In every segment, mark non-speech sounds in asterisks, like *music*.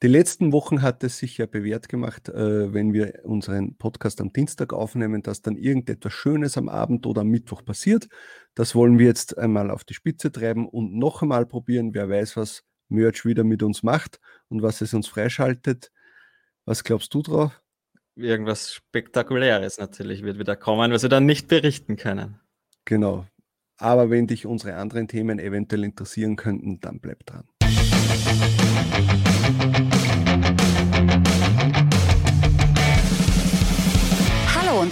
Die letzten Wochen hat es sich ja bewährt gemacht, äh, wenn wir unseren Podcast am Dienstag aufnehmen, dass dann irgendetwas Schönes am Abend oder am Mittwoch passiert. Das wollen wir jetzt einmal auf die Spitze treiben und noch einmal probieren. Wer weiß, was Merch wieder mit uns macht und was es uns freischaltet. Was glaubst du drauf? Irgendwas Spektakuläres natürlich wird wieder kommen, was wir dann nicht berichten können. Genau. Aber wenn dich unsere anderen Themen eventuell interessieren könnten, dann bleib dran.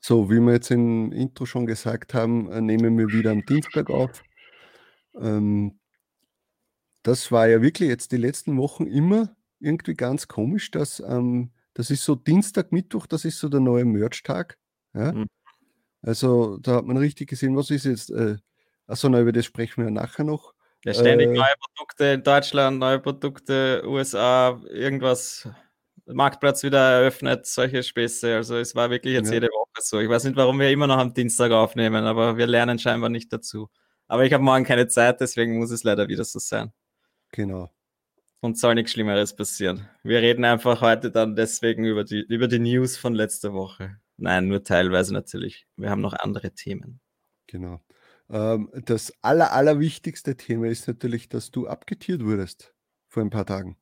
So, wie wir jetzt im Intro schon gesagt haben, äh, nehmen wir wieder am Dienstag auf. Ähm, das war ja wirklich jetzt die letzten Wochen immer irgendwie ganz komisch, dass ähm, das ist so Dienstag, Mittwoch, das ist so der neue Merch-Tag. Ja? Mhm. Also da hat man richtig gesehen, was ist jetzt. Äh, achso, na, über das sprechen wir nachher noch. Ja, ständig äh, neue Produkte in Deutschland, neue Produkte, USA, irgendwas Marktplatz wieder eröffnet, solche Späße. Also es war wirklich jetzt ja. jede Woche so. Ich weiß nicht, warum wir immer noch am Dienstag aufnehmen, aber wir lernen scheinbar nicht dazu. Aber ich habe morgen keine Zeit, deswegen muss es leider wieder so sein. Genau. Und soll nichts Schlimmeres passieren. Wir reden einfach heute dann deswegen über die, über die News von letzter Woche. Nein, nur teilweise natürlich. Wir haben noch andere Themen. Genau. Ähm, das aller, allerwichtigste Thema ist natürlich, dass du abgetiert wurdest vor ein paar Tagen.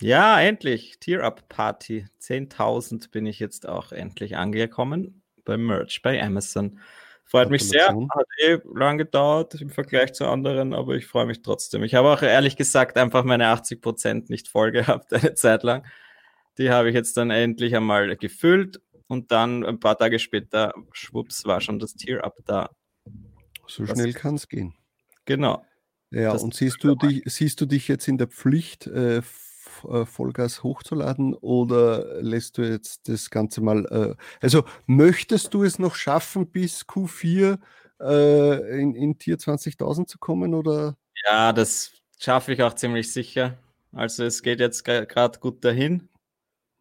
Ja, endlich. Tier-Up-Party. 10.000 bin ich jetzt auch endlich angekommen beim Merch bei Amazon. Freut mich sehr. Hat eh lang gedauert im Vergleich zu anderen, aber ich freue mich trotzdem. Ich habe auch ehrlich gesagt einfach meine 80% nicht voll *laughs* gehabt eine Zeit lang. Die habe ich jetzt dann endlich einmal gefüllt und dann ein paar Tage später, schwupps, war schon das Tier-Up da. So das schnell kann es gehen. Genau. Ja, das und siehst du, dich, siehst du dich jetzt in der Pflicht, äh, Vollgas hochzuladen oder lässt du jetzt das Ganze mal, äh, also möchtest du es noch schaffen, bis Q4 äh, in, in Tier 20.000 zu kommen oder? Ja, das schaffe ich auch ziemlich sicher. Also es geht jetzt gerade gut dahin.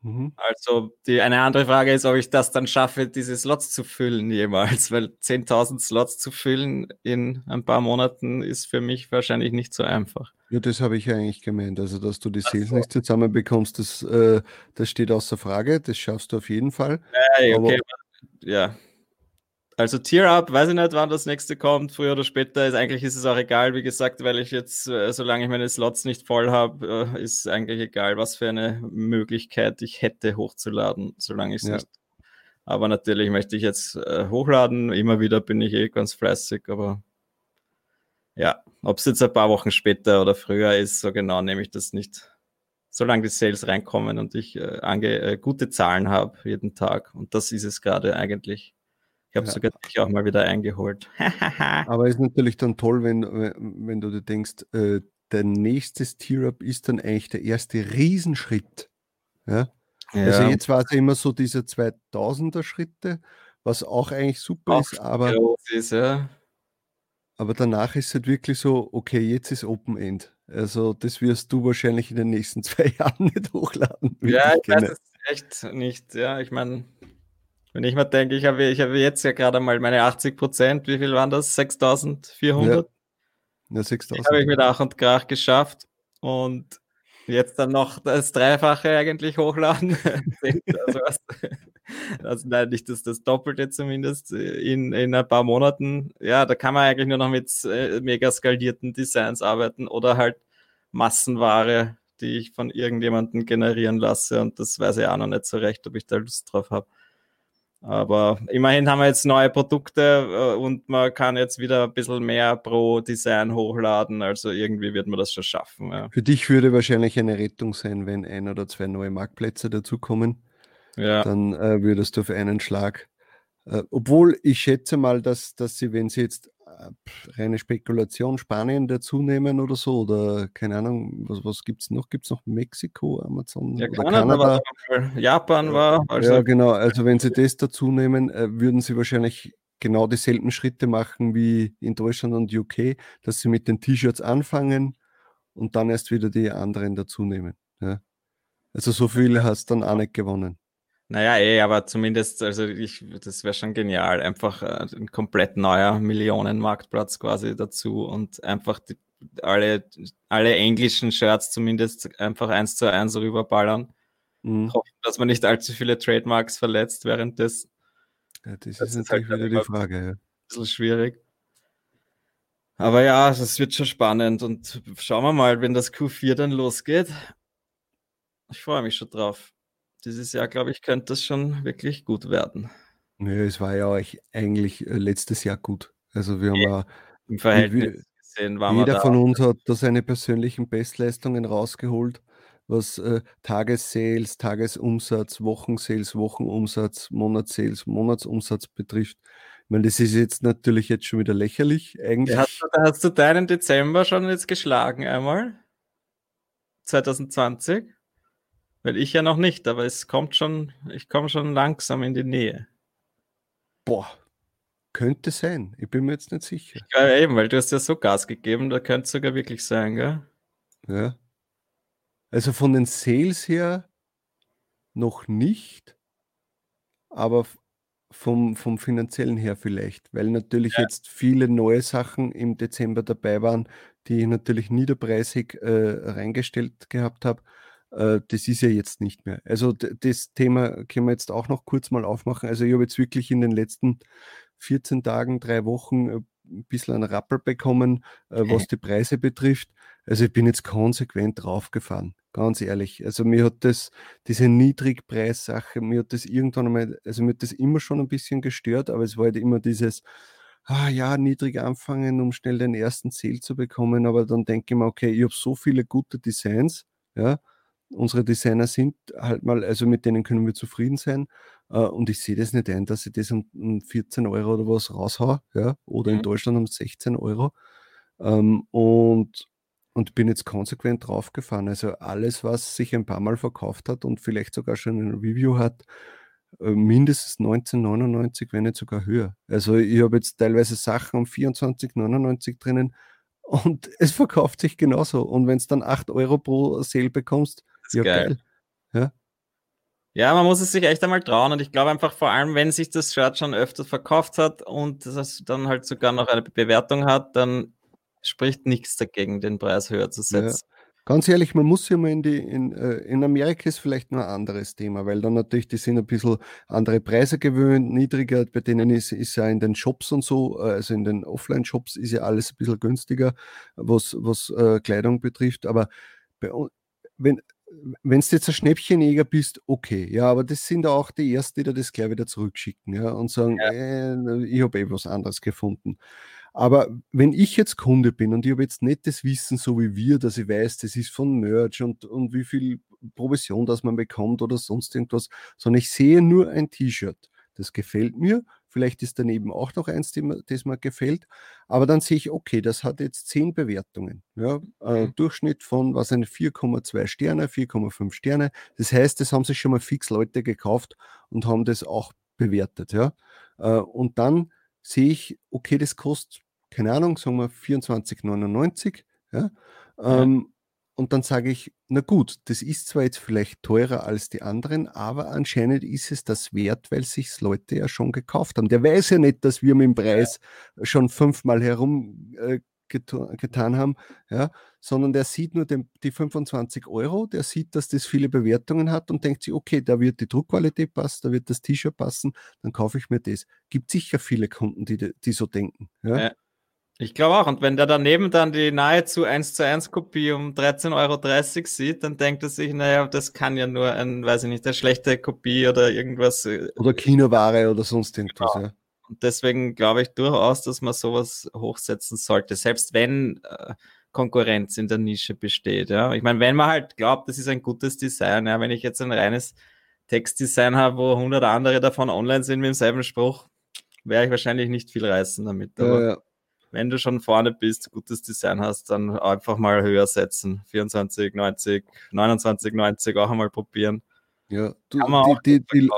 Mhm. Also die, eine andere Frage ist, ob ich das dann schaffe, diese Slots zu füllen jemals, *laughs* weil 10.000 Slots zu füllen in ein paar Monaten ist für mich wahrscheinlich nicht so einfach. Ja, das habe ich eigentlich gemeint. Also, dass du die Sales so. nicht zusammenbekommst, das, äh, das steht außer Frage. Das schaffst du auf jeden Fall. Hey, okay, ja. Also Tier-Up, weiß ich nicht, wann das nächste kommt, früher oder später. Ist, eigentlich ist es auch egal, wie gesagt, weil ich jetzt, äh, solange ich meine Slots nicht voll habe, äh, ist eigentlich egal, was für eine Möglichkeit ich hätte hochzuladen, solange ich es ja. nicht. Aber natürlich möchte ich jetzt äh, hochladen. Immer wieder bin ich eh ganz fleißig, aber ja, ob es jetzt ein paar Wochen später oder früher ist, so genau nehme ich das nicht. Solange die Sales reinkommen und ich äh, gute Zahlen habe jeden Tag. Und das ist es gerade eigentlich. Ich habe ja. sogar dich auch mal wieder eingeholt. *laughs* Aber ist natürlich dann toll, wenn, wenn du dir denkst, äh, der nächste Tier-Up ist dann eigentlich der erste Riesenschritt. Ja? Also ja. Also jetzt war es ja immer so diese 2000er Schritte, was auch eigentlich super auch ist, aber ist, ja. Aber danach ist es halt wirklich so, okay, jetzt ist Open End. Also das wirst du wahrscheinlich in den nächsten *laughs* zwei Jahren nicht hochladen. Ja, ich weiß es echt nicht. Ja, ich meine, wenn ich mal denke, ich habe, ich habe jetzt ja gerade mal meine 80 Prozent, wie viel waren das? 6400? Ja, ja 6000. habe ich mit Ach und Krach geschafft und jetzt dann noch das Dreifache eigentlich hochladen. *laughs* also, also nein, nicht das, das Doppelte zumindest in, in ein paar Monaten. Ja, da kann man eigentlich nur noch mit äh, mega skalierten Designs arbeiten oder halt Massenware, die ich von irgendjemandem generieren lasse. Und das weiß ich auch noch nicht so recht, ob ich da Lust drauf habe. Aber immerhin haben wir jetzt neue Produkte äh, und man kann jetzt wieder ein bisschen mehr pro Design hochladen. Also irgendwie wird man das schon schaffen. Ja. Für dich würde wahrscheinlich eine Rettung sein, wenn ein oder zwei neue Marktplätze dazukommen. Ja. Dann äh, würdest du auf einen Schlag. Äh, obwohl ich schätze mal, dass, dass sie, wenn sie jetzt reine Spekulation Spanien dazunehmen oder so? Oder keine Ahnung, was, was gibt es noch? Gibt es noch Mexiko, Amazon ja, oder Kanada? Kanada? Japan war. Also ja, genau. Also wenn sie das dazu nehmen, äh, würden sie wahrscheinlich genau dieselben Schritte machen wie in Deutschland und UK, dass sie mit den T-Shirts anfangen und dann erst wieder die anderen dazu nehmen. Ja. Also so viel hast du dann auch nicht gewonnen. Naja, eh, aber zumindest, also ich, das wäre schon genial. Einfach äh, ein komplett neuer Millionenmarktplatz quasi dazu und einfach die, alle, alle englischen Shirts zumindest einfach eins zu eins rüberballern. Mhm. Hoffen, dass man nicht allzu viele Trademarks verletzt während des. Ja, das, das, ist natürlich halt wieder die Frage. Ja. Ein bisschen schwierig. Aber ja, das wird schon spannend und schauen wir mal, wenn das Q4 dann losgeht. Ich freue mich schon drauf dieses Jahr, glaube ich, könnte das schon wirklich gut werden. Ja, es war ja eigentlich äh, letztes Jahr gut. Also wir haben ja im Verhältnis gesehen, war jeder von uns hat da seine persönlichen Bestleistungen rausgeholt, was äh, Tagessales, Tagesumsatz, Wochensales, Wochenumsatz, Monatssales, Monatsumsatz betrifft. Ich meine, das ist jetzt natürlich jetzt schon wieder lächerlich. Eigentlich. Hast du, hast du deinen Dezember schon jetzt geschlagen einmal? 2020? Weil ich ja noch nicht, aber es kommt schon, ich komme schon langsam in die Nähe. Boah, könnte sein. Ich bin mir jetzt nicht sicher. Ja, eben, weil du hast ja so Gas gegeben, da könnte es sogar wirklich sein, gell? Ja. Also von den Sales her noch nicht, aber vom, vom finanziellen her vielleicht, weil natürlich ja. jetzt viele neue Sachen im Dezember dabei waren, die ich natürlich niederpreisig äh, reingestellt gehabt habe. Äh, das ist ja jetzt nicht mehr. Also das Thema können wir jetzt auch noch kurz mal aufmachen. Also ich habe jetzt wirklich in den letzten 14 Tagen, drei Wochen äh, ein bisschen einen Rappel bekommen, äh, was die Preise betrifft. Also ich bin jetzt konsequent draufgefahren, ganz ehrlich. Also mir hat das, diese Niedrigpreissache, mir hat das irgendwann einmal, also mir hat das immer schon ein bisschen gestört, aber es war halt immer dieses, ah ja, niedrig anfangen, um schnell den ersten Ziel zu bekommen. Aber dann denke ich mir, okay, ich habe so viele gute Designs, ja, unsere Designer sind halt mal, also mit denen können wir zufrieden sein. Äh, und ich sehe das nicht ein, dass ich das um, um 14 Euro oder was raushaue, ja, oder mhm. in Deutschland um 16 Euro. Ähm, und, und bin jetzt konsequent draufgefahren. Also alles, was sich ein paar Mal verkauft hat und vielleicht sogar schon ein Review hat, äh, mindestens 1999, wenn nicht sogar höher. Also ich habe jetzt teilweise Sachen um 24,99 drinnen *laughs* und es verkauft sich genauso. Und wenn es dann 8 Euro pro Sale bekommst, ja, geil. geil. Ja. Ja, man muss es sich echt einmal trauen und ich glaube einfach vor allem, wenn sich das Shirt schon öfter verkauft hat und das dann halt sogar noch eine Bewertung hat, dann spricht nichts dagegen, den Preis höher zu setzen. Ja. Ganz ehrlich, man muss ja mal in die, in, äh, in Amerika ist vielleicht nur ein anderes Thema, weil dann natürlich, die sind ein bisschen andere Preise gewöhnt, niedriger, bei denen ist, ist ja in den Shops und so, äh, also in den Offline-Shops ist ja alles ein bisschen günstiger, was, was äh, Kleidung betrifft, aber bei, wenn, wenn du jetzt ein Schnäppchenjäger bist, okay, ja, aber das sind auch die Ersten, die das gleich wieder zurückschicken, ja, und sagen, ja. äh, ich habe eh was anderes gefunden. Aber wenn ich jetzt Kunde bin und ich habe jetzt nicht das Wissen, so wie wir, dass ich weiß, das ist von Merch und, und wie viel Provision das man bekommt oder sonst irgendwas, sondern ich sehe nur ein T-Shirt. Das gefällt mir, Vielleicht ist daneben auch noch eins, das mir gefällt. Aber dann sehe ich, okay, das hat jetzt zehn Bewertungen. Ja, äh, mhm. Durchschnitt von, was eine 4,2 Sterne, 4,5 Sterne. Das heißt, das haben sich schon mal fix Leute gekauft und haben das auch bewertet. Ja. Äh, und dann sehe ich, okay, das kostet, keine Ahnung, sagen wir 24,99. Ja. Ähm, und dann sage ich, na gut, das ist zwar jetzt vielleicht teurer als die anderen, aber anscheinend ist es das wert, weil sich Leute ja schon gekauft haben. Der weiß ja nicht, dass wir mit dem Preis schon fünfmal herum äh, haben, ja, sondern der sieht nur den, die 25 Euro, der sieht, dass das viele Bewertungen hat und denkt sich, okay, da wird die Druckqualität passen, da wird das T-Shirt passen, dann kaufe ich mir das. Gibt sicher viele Kunden, die, die so denken. Ja? ja. Ich glaube auch. Und wenn der daneben dann die nahezu 1 zu 1 Kopie um 13,30 Euro sieht, dann denkt er sich, naja, das kann ja nur ein, weiß ich nicht, eine schlechte Kopie oder irgendwas. Äh, oder Kinoware oder sonst irgendwas, genau. ja. Und deswegen glaube ich durchaus, dass man sowas hochsetzen sollte, selbst wenn äh, Konkurrenz in der Nische besteht. Ja. Ich meine, wenn man halt glaubt, das ist ein gutes Design, ja, wenn ich jetzt ein reines Textdesign habe, wo 100 andere davon online sind mit demselben Spruch, wäre ich wahrscheinlich nicht viel reißen damit. Aber ja, ja wenn du schon vorne bist, gutes Design hast, dann einfach mal höher setzen. 24, 90, 29, 90 auch einmal probieren. Ja, du, die, die, die,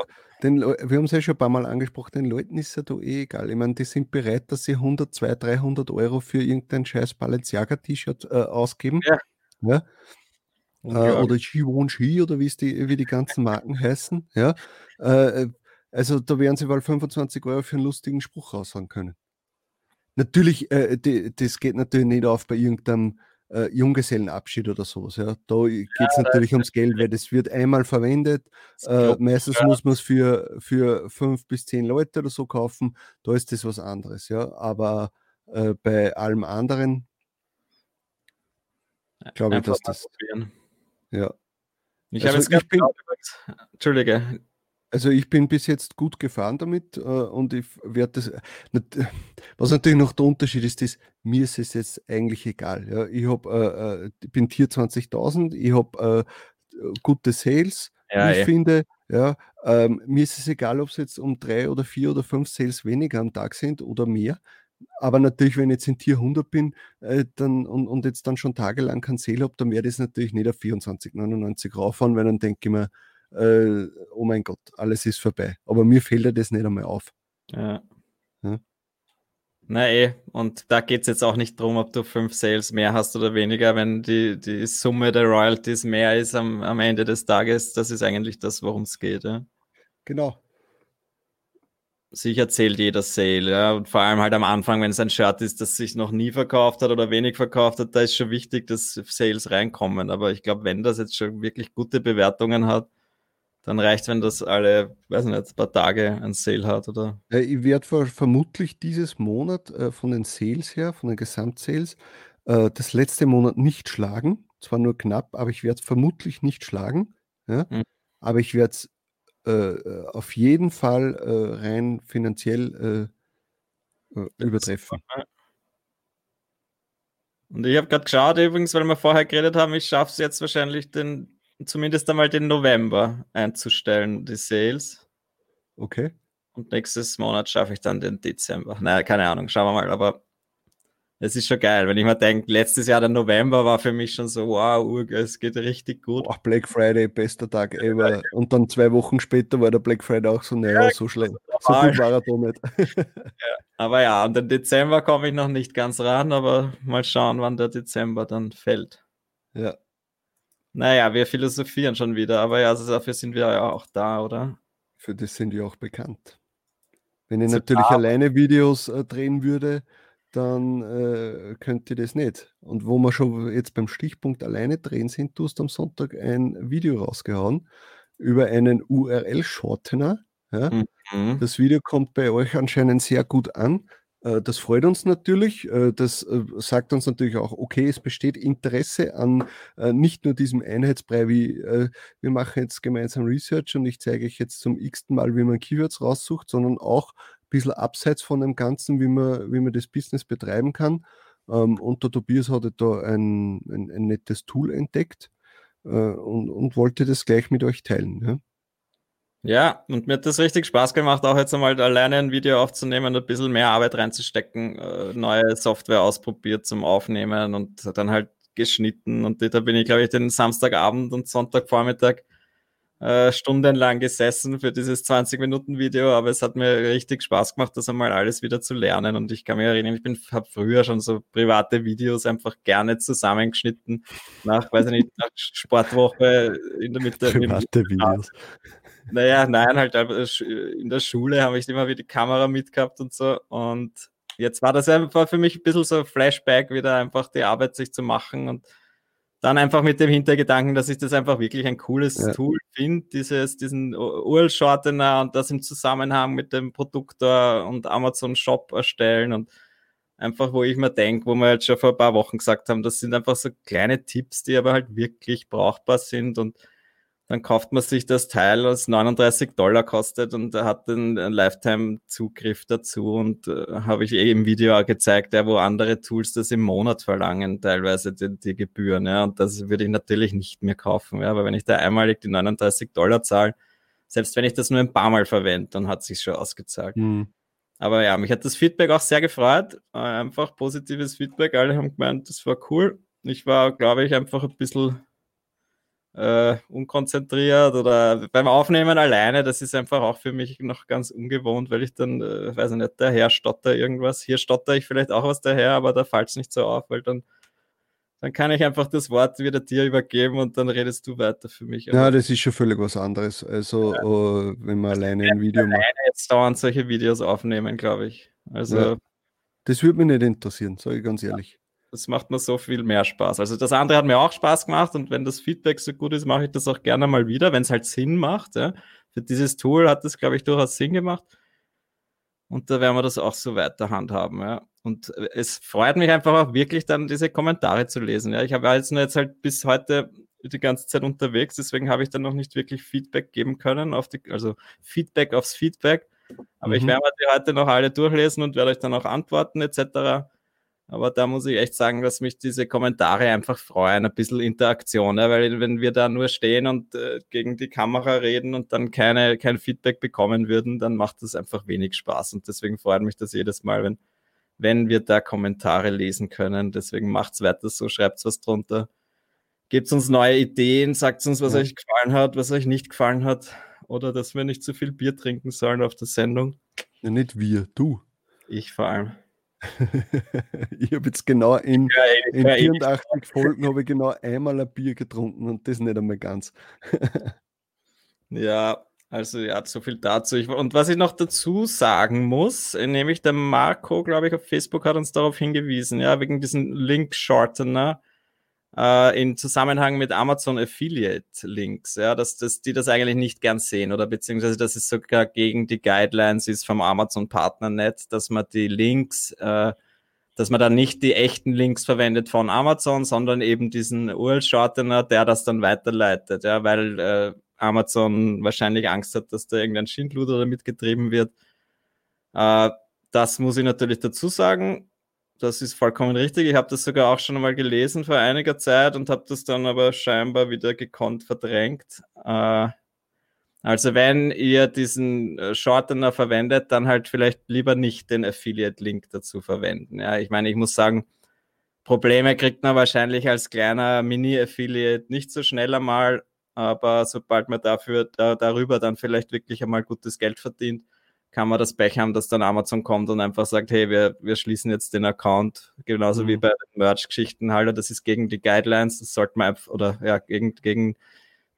den, wir haben es ja schon ein paar Mal angesprochen, den Leuten ist ja da eh egal. Ich meine, die sind bereit, dass sie 100, 200, 300 Euro für irgendein scheiß Balenciaga-T-Shirt äh, ausgeben. Ja. ja? Äh, oder Givenchy oder wie die, wie die ganzen Marken *laughs* heißen. Ja? Äh, also da werden sie wohl 25 Euro für einen lustigen Spruch raushauen können. Natürlich, äh, die, das geht natürlich nicht auf bei irgendeinem äh, Junggesellenabschied oder sowas. Ja. Da geht es ja, natürlich ums Geld, weil das wird einmal verwendet. Äh, meistens ja. muss man es für, für fünf bis zehn Leute oder so kaufen. Da ist das was anderes. Ja. Aber äh, bei allem anderen glaube ich, dass das. Ja. Ich also habe jetzt ich bin, Entschuldige, also ich bin bis jetzt gut gefahren damit äh, und ich werde das. Was natürlich noch der Unterschied ist, ist, mir ist es jetzt eigentlich egal. Ja. Ich hab, äh, äh bin Tier 20.000, ich habe äh, gute Sales, ja, ich ey. finde. Ja, ähm, mir ist es egal, ob es jetzt um drei oder vier oder fünf Sales weniger am Tag sind oder mehr. Aber natürlich, wenn ich jetzt in Tier 100 bin äh, dann, und, und jetzt dann schon tagelang kein Sale habe, dann werde ich es natürlich nicht auf 24,99 rauffahren, weil dann denke ich mir, äh, oh mein Gott, alles ist vorbei. Aber mir fällt das nicht einmal auf. Ja. ja. Na eh, und da geht es jetzt auch nicht darum, ob du fünf Sales mehr hast oder weniger, wenn die, die Summe der Royalties mehr ist am, am Ende des Tages. Das ist eigentlich das, worum es geht. Ja? Genau. Sicher zählt jeder Sale, ja. Und vor allem halt am Anfang, wenn es ein Shirt ist, das sich noch nie verkauft hat oder wenig verkauft hat, da ist schon wichtig, dass Sales reinkommen. Aber ich glaube, wenn das jetzt schon wirklich gute Bewertungen hat, dann reicht, wenn das alle, weiß nicht, ein paar Tage ein Sale hat, oder? Ja, ich werde vermutlich dieses Monat äh, von den Sales her, von den Gesamtsales, äh, das letzte Monat nicht schlagen. Zwar nur knapp, aber ich werde es vermutlich nicht schlagen. Ja? Mhm. Aber ich werde es äh, äh, auf jeden Fall äh, rein finanziell äh, übertreffen. Und ich habe gerade geschaut, übrigens, weil wir vorher geredet haben, ich schaffe es jetzt wahrscheinlich den zumindest einmal den November einzustellen, die Sales. Okay. Und nächstes Monat schaffe ich dann den Dezember. Naja, keine Ahnung, schauen wir mal. Aber es ist schon geil, wenn ich mir denke, letztes Jahr der November war für mich schon so, wow, es geht richtig gut. Boah, Black Friday, bester Tag ever. Und dann zwei Wochen später war der Black Friday auch so, naja, ja, so schlecht. So gut war er nicht. *laughs* ja, aber ja, und den Dezember komme ich noch nicht ganz ran, aber mal schauen, wann der Dezember dann fällt. Ja. Naja, wir philosophieren schon wieder, aber ja, also dafür sind wir ja auch da, oder? Für das sind wir auch bekannt. Wenn ich natürlich klar. alleine Videos äh, drehen würde, dann äh, könnt ihr das nicht. Und wo wir schon jetzt beim Stichpunkt alleine drehen sind, du hast am Sonntag ein Video rausgehauen über einen URL-Shortener. Ja? Mhm. Das Video kommt bei euch anscheinend sehr gut an. Äh, das freut uns natürlich. Äh, das äh, sagt uns natürlich auch, okay, es besteht Interesse an nicht nur diesem Einheitsbrei, wie wir machen jetzt gemeinsam Research und ich zeige euch jetzt zum x-ten Mal, wie man Keywords raussucht, sondern auch ein bisschen abseits von dem Ganzen, wie man, wie man das Business betreiben kann. Ähm, und der Tobias hatte da ein, ein, ein nettes Tool entdeckt und, und wollte das gleich mit euch teilen. Ja? Ja, und mir hat das richtig Spaß gemacht, auch jetzt einmal alleine ein Video aufzunehmen, ein bisschen mehr Arbeit reinzustecken, äh, neue Software ausprobiert zum Aufnehmen und dann halt geschnitten. Und da bin ich, glaube ich, den Samstagabend und Sonntagvormittag äh, stundenlang gesessen für dieses 20-Minuten-Video, aber es hat mir richtig Spaß gemacht, das einmal alles wieder zu lernen. Und ich kann mich erinnern, ich habe früher schon so private Videos einfach gerne zusammengeschnitten nach, weiß ich nicht, nach Sportwoche in der Mitte. Private Videos. Naja, nein, halt in der Schule habe ich immer wieder die Kamera mitgehabt und so. Und jetzt war das einfach für mich ein bisschen so ein Flashback, wieder einfach die Arbeit sich zu machen und dann einfach mit dem Hintergedanken, dass ich das einfach wirklich ein cooles ja. Tool finde, dieses, diesen URL-Shortener und das im Zusammenhang mit dem Produktor und Amazon Shop erstellen und einfach, wo ich mir denke, wo wir jetzt schon vor ein paar Wochen gesagt haben, das sind einfach so kleine Tipps, die aber halt wirklich brauchbar sind und dann kauft man sich das Teil, was 39 Dollar kostet und er hat einen Lifetime-Zugriff dazu und äh, habe ich eh im Video auch gezeigt, ja, wo andere Tools das im Monat verlangen, teilweise die, die Gebühren. Ja, und das würde ich natürlich nicht mehr kaufen, ja, aber wenn ich da einmalig die 39 Dollar zahle, selbst wenn ich das nur ein paar Mal verwende, dann hat sich schon ausgezahlt. Mhm. aber ja, mich hat das Feedback auch sehr gefreut. Äh, einfach positives Feedback. Alle haben gemeint, das war cool. Ich war, glaube ich, einfach ein bisschen äh, unkonzentriert oder beim Aufnehmen alleine. Das ist einfach auch für mich noch ganz ungewohnt, weil ich dann, äh, weiß ich nicht, daher stotter irgendwas. Hier stotter ich vielleicht auch was daher, aber da fällt es nicht so auf, weil dann dann kann ich einfach das Wort wieder dir übergeben und dann redest du weiter für mich. Ja, das ist schon völlig was anderes. Also, ja. uh, wenn man alleine ein Video macht. jetzt dauernd solche Videos aufnehmen, glaube ich. Also, ja. Das würde mich nicht interessieren, sage ich ganz ehrlich. Das macht mir so viel mehr Spaß. Also, das andere hat mir auch Spaß gemacht und wenn das Feedback so gut ist, mache ich das auch gerne mal wieder, wenn es halt Sinn macht. Ja. Für dieses Tool hat das, glaube ich, durchaus Sinn gemacht. Und da werden wir das auch so weiter handhaben. Ja. Und es freut mich einfach auch wirklich dann diese Kommentare zu lesen. Ja. Ich habe jetzt, jetzt halt bis heute die ganze Zeit unterwegs, deswegen habe ich dann noch nicht wirklich Feedback geben können, auf die, also Feedback aufs Feedback. Aber mhm. ich werde mir die heute noch alle durchlesen und werde euch dann auch antworten etc. Aber da muss ich echt sagen, dass mich diese Kommentare einfach freuen, ein bisschen Interaktion, ja, weil wenn wir da nur stehen und äh, gegen die Kamera reden und dann keine, kein Feedback bekommen würden, dann macht das einfach wenig Spaß. Und deswegen freut mich das jedes Mal, wenn, wenn wir da Kommentare lesen können. Deswegen macht's weiter so, schreibt's was drunter. Gebt uns neue Ideen, sagt uns, was ja. euch gefallen hat, was euch nicht gefallen hat. Oder dass wir nicht zu viel Bier trinken sollen auf der Sendung. Ja, nicht wir, du. Ich vor allem. *laughs* ich habe jetzt genau in, in 84 Folgen habe ich genau einmal ein Bier getrunken und das nicht einmal ganz. *laughs* ja, also ja, so viel dazu. Ich, und was ich noch dazu sagen muss, nämlich der Marco, glaube ich, auf Facebook hat uns darauf hingewiesen, ja, wegen diesen Link-Shortener äh, in Zusammenhang mit Amazon Affiliate Links, ja, dass, dass die das eigentlich nicht gern sehen oder beziehungsweise dass es sogar gegen die Guidelines ist vom Amazon Partnernet, dass man die Links, äh, dass man dann nicht die echten Links verwendet von Amazon, sondern eben diesen URL-Shortener, der das dann weiterleitet, ja, weil äh, Amazon wahrscheinlich Angst hat, dass da irgendein Schindluder damit getrieben wird. Äh, das muss ich natürlich dazu sagen das ist vollkommen richtig. Ich habe das sogar auch schon einmal gelesen vor einiger Zeit und habe das dann aber scheinbar wieder gekonnt verdrängt. Äh, also wenn ihr diesen äh, Shortener verwendet, dann halt vielleicht lieber nicht den Affiliate-Link dazu verwenden. Ja, ich meine, ich muss sagen, Probleme kriegt man wahrscheinlich als kleiner Mini-Affiliate nicht so schnell einmal, aber sobald man dafür da, darüber dann vielleicht wirklich einmal gutes Geld verdient, kann man das Pech haben, dass dann Amazon kommt und einfach sagt, hey, wir, wir schließen jetzt den Account, genauso mhm. wie bei den Merch-Geschichten halt, das ist gegen die Guidelines, das sollte man einfach, oder ja, gegen, gegen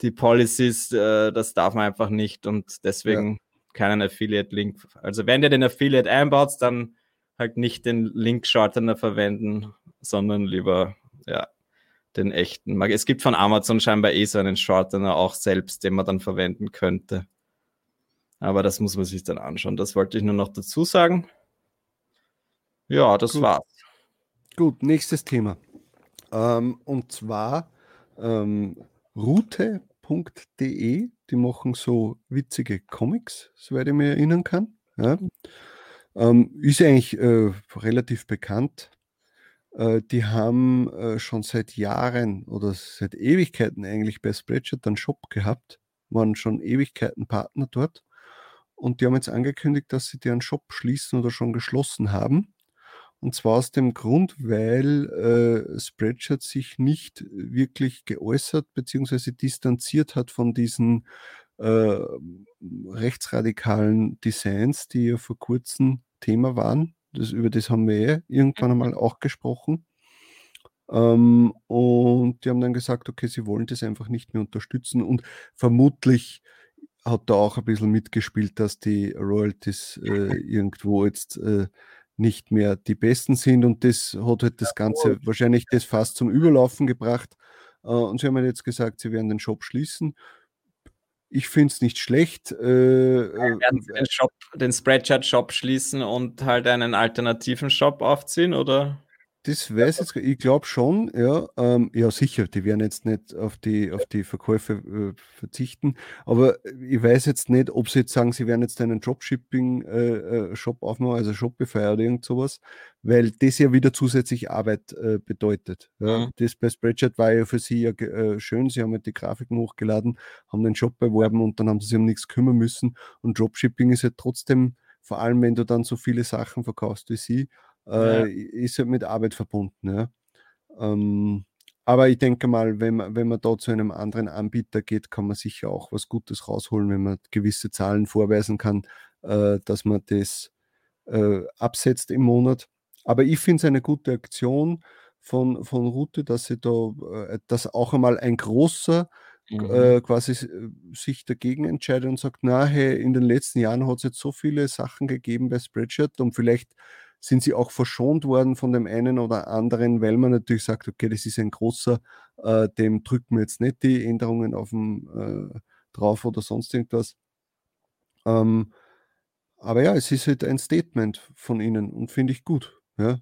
die Policies, äh, das darf man einfach nicht und deswegen ja. keinen Affiliate-Link. Also wenn ihr den Affiliate einbaut, dann halt nicht den Link-Shortener verwenden, sondern lieber, ja, den echten. Es gibt von Amazon scheinbar eh so einen Shortener auch selbst, den man dann verwenden könnte. Aber das muss man sich dann anschauen. Das wollte ich nur noch dazu sagen. Ja, das Gut. war's. Gut, nächstes Thema. Ähm, und zwar ähm, route.de, die machen so witzige Comics, soweit ich mich erinnern kann. Ja. Ähm, ist eigentlich äh, relativ bekannt. Äh, die haben äh, schon seit Jahren oder seit Ewigkeiten eigentlich bei Spreadshirt einen Shop gehabt, waren schon Ewigkeiten Partner dort und die haben jetzt angekündigt, dass sie deren Shop schließen oder schon geschlossen haben. Und zwar aus dem Grund, weil äh, Spreadshirt sich nicht wirklich geäußert bzw. distanziert hat von diesen äh, rechtsradikalen Designs, die ja vor kurzem Thema waren. Das, über das haben wir eh irgendwann einmal auch gesprochen. Ähm, und die haben dann gesagt, okay, sie wollen das einfach nicht mehr unterstützen und vermutlich hat da auch ein bisschen mitgespielt, dass die Royalties äh, *laughs* irgendwo jetzt äh, nicht mehr die besten sind und das hat halt das Ganze wahrscheinlich das fast zum Überlaufen gebracht. Äh, und sie haben jetzt gesagt, sie werden den Shop schließen. Ich finde es nicht schlecht. Äh, werden äh, Sie den, Shop, den Spreadshirt-Shop schließen und halt einen alternativen Shop aufziehen, oder? Das weiß jetzt, ich glaube schon, ja, ähm, ja sicher, die werden jetzt nicht auf die, auf die Verkäufe äh, verzichten, aber ich weiß jetzt nicht, ob sie jetzt sagen, sie werden jetzt einen Dropshipping-Shop äh, äh aufmachen, also Shopify oder irgend sowas, weil das ja wieder zusätzlich Arbeit äh, bedeutet. Ja. Mhm. Das bei Spreadshirt war ja für sie ja äh, schön, sie haben halt die Grafiken hochgeladen, haben den Shop beworben und dann haben sie sich um nichts kümmern müssen und Dropshipping ist ja trotzdem vor allem wenn du dann so viele Sachen verkaufst wie sie, äh, ja. ist halt mit Arbeit verbunden. Ja. Ähm, aber ich denke mal, wenn man, wenn man da zu einem anderen Anbieter geht, kann man sicher auch was Gutes rausholen, wenn man gewisse Zahlen vorweisen kann, äh, dass man das äh, absetzt im Monat. Aber ich finde es eine gute Aktion von, von Rute, dass sie da, äh, dass auch einmal ein großer mhm. äh, quasi äh, sich dagegen entscheidet und sagt, na, hey, in den letzten Jahren hat es jetzt so viele Sachen gegeben bei Spreadshirt und vielleicht sind sie auch verschont worden von dem einen oder anderen, weil man natürlich sagt, okay, das ist ein großer, äh, dem drücken wir jetzt nicht die Änderungen auf dem äh, drauf oder sonst irgendwas. Ähm, aber ja, es ist halt ein Statement von ihnen und finde ich gut. Ja.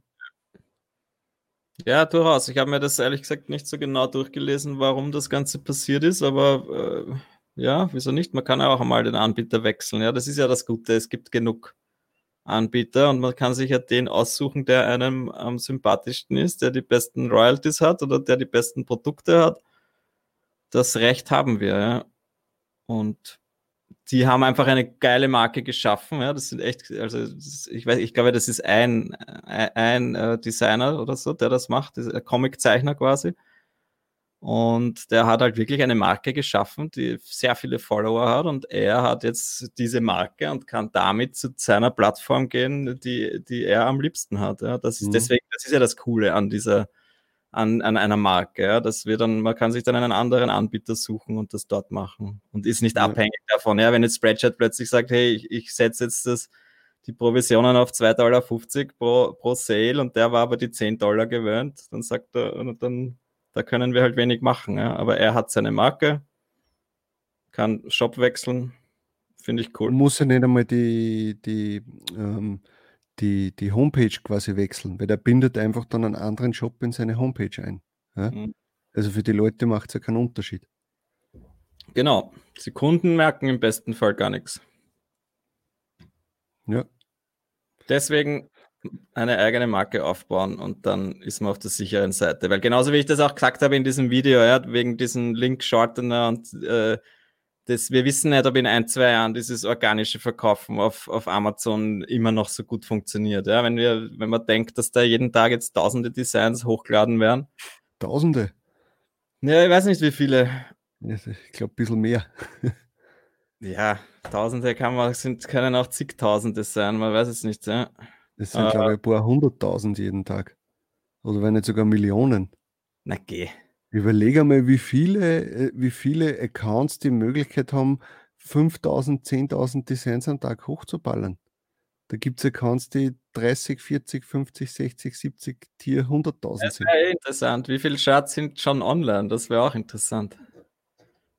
Ja, durchaus. Ich habe mir das ehrlich gesagt nicht so genau durchgelesen, warum das Ganze passiert ist, aber äh, ja, wieso nicht? Man kann auch einmal den Anbieter wechseln. Ja, das ist ja das Gute. Es gibt genug Anbieter und man kann sich ja den aussuchen, der einem am sympathischsten ist, der die besten Royalties hat oder der die besten Produkte hat. Das Recht haben wir, ja. Und die haben einfach eine geile Marke geschaffen. Ja, das sind echt, also ich weiß, ich glaube, das ist ein, ein, äh, Designer oder so, der das macht, dieser Comiczeichner quasi. Und der hat halt wirklich eine Marke geschaffen, die sehr viele Follower hat. Und er hat jetzt diese Marke und kann damit zu seiner Plattform gehen, die, die er am liebsten hat. Ja, das ist mhm. deswegen, das ist ja das Coole an dieser, an, an einer Marke. Ja, dass wir dann, man kann sich dann einen anderen Anbieter suchen und das dort machen und ist nicht ja. abhängig davon. Ja, wenn jetzt Spreadshirt plötzlich sagt, hey, ich, ich setze jetzt das, die Provisionen auf 2,50 Dollar pro, pro Sale und der war aber die 10 Dollar gewöhnt, dann sagt er, und dann, da können wir halt wenig machen. Ja. Aber er hat seine Marke, kann Shop wechseln, finde ich cool. Muss er nicht einmal die, die ähm, die, die Homepage quasi wechseln, weil der bindet einfach dann einen anderen Shop in seine Homepage ein. Ja? Mhm. Also für die Leute macht es ja keinen Unterschied. Genau. Die Kunden merken im besten Fall gar nichts. Ja. Deswegen eine eigene Marke aufbauen und dann ist man auf der sicheren Seite. Weil genauso wie ich das auch gesagt habe in diesem Video, ja, wegen diesen Link-Shortener und äh, das, wir wissen nicht, ob in ein, zwei Jahren dieses organische Verkaufen auf, auf Amazon immer noch so gut funktioniert. Ja, wenn wir, wenn man denkt, dass da jeden Tag jetzt tausende Designs hochgeladen werden. Tausende? Ja, ich weiß nicht, wie viele. Ich glaube, ein bisschen mehr. *laughs* ja, tausende kann man, sind, können auch zigtausende sein, man weiß es nicht. Ja. Es sind, uh, glaube ich, ein paar hunderttausend jeden Tag. Oder wenn nicht sogar Millionen. Na geh. Überlege mal, wie viele, äh, wie viele Accounts die Möglichkeit haben, 5000, 10.000 Designs am Tag hochzuballern. Da gibt es Accounts, die 30, 40, 50, 60, 70, Tier 100.000 sind. Das wäre interessant. Wie viele Charts sind schon online? Das wäre auch interessant.